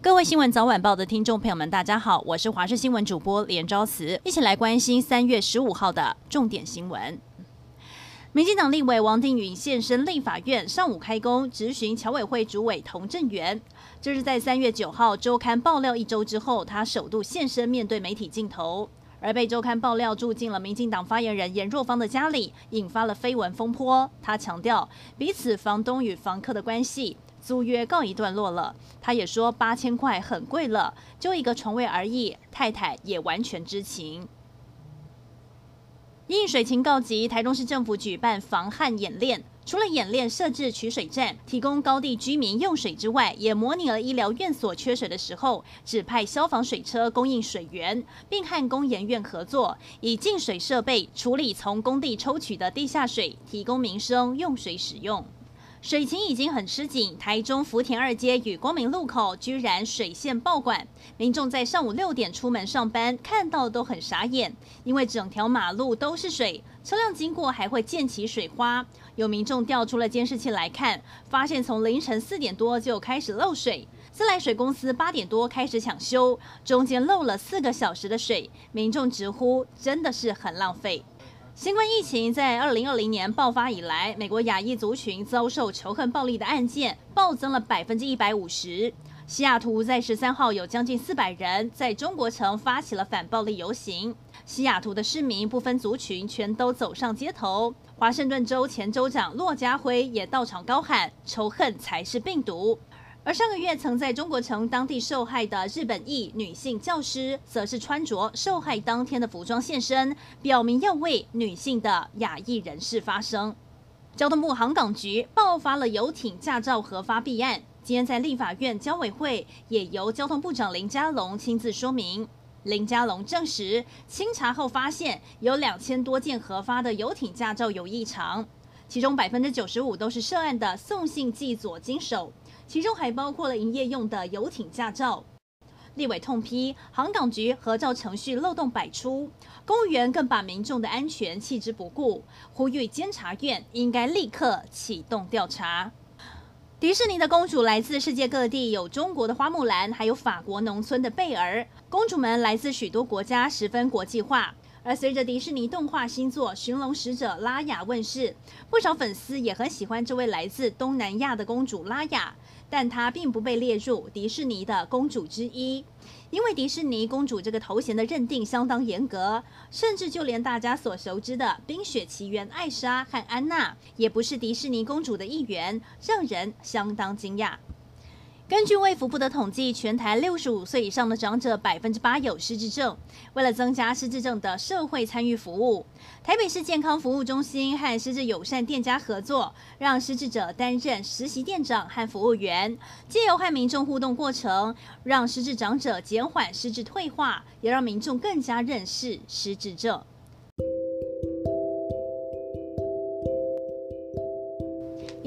各位新闻早晚报的听众朋友们，大家好，我是华视新闻主播连昭慈，一起来关心三月十五号的重点新闻。民进党立委王定宇现身立法院，上午开工质询侨委会主委童振源。这是在三月九号周刊爆料一周之后，他首度现身面对媒体镜头，而被周刊爆料住进了民进党发言人严若芳的家里，引发了绯闻风波。他强调，彼此房东与房客的关系租约告一段落了。他也说，八千块很贵了，就一个床位而已，太太也完全知情。因水情告急，台中市政府举办防旱演练。除了演练设置取水站，提供高地居民用水之外，也模拟了医疗院所缺水的时候，指派消防水车供应水源，并和工研院合作，以净水设备处理从工地抽取的地下水，提供民生用水使用。水情已经很吃紧，台中福田二街与光明路口居然水线爆管，民众在上午六点出门上班，看到都很傻眼，因为整条马路都是水，车辆经过还会溅起水花。有民众调出了监视器来看，发现从凌晨四点多就开始漏水，自来水公司八点多开始抢修，中间漏了四个小时的水，民众直呼真的是很浪费。新冠疫情在二零二零年爆发以来，美国亚裔族群遭受仇恨暴力的案件暴增了百分之一百五十。西雅图在十三号有将近四百人在中国城发起了反暴力游行，西雅图的市民不分族群全都走上街头。华盛顿州前州长骆家辉也到场高喊：“仇恨才是病毒。”而上个月曾在中国城当地受害的日本裔女性教师，则是穿着受害当天的服装现身，表明要为女性的亚裔人士发声。交通部航港局爆发了游艇驾照核发弊案，今天在立法院交委会也由交通部长林佳龙亲自说明。林佳龙证实，清查后发现有两千多件核发的游艇驾照有异常，其中百分之九十五都是涉案的送信寄左经手。其中还包括了营业用的游艇驾照。立委痛批航港局核照程序漏洞百出，公务员更把民众的安全弃之不顾，呼吁监察院应该立刻启动调查。迪士尼的公主来自世界各地，有中国的花木兰，还有法国农村的贝儿。公主们来自许多国家，十分国际化。而随着迪士尼动画新作《寻龙使者》拉雅问世，不少粉丝也很喜欢这位来自东南亚的公主拉雅。但她并不被列入迪士尼的公主之一，因为迪士尼公主这个头衔的认定相当严格，甚至就连大家所熟知的《冰雪奇缘》艾莎和安娜也不是迪士尼公主的一员，让人相当惊讶。根据卫福部的统计，全台六十五岁以上的长者百分之八有失智症。为了增加失智症的社会参与服务，台北市健康服务中心和失智友善店家合作，让失智者担任实习店长和服务员，借由和民众互动过程，让失智长者减缓失智退化，也让民众更加认识失智症。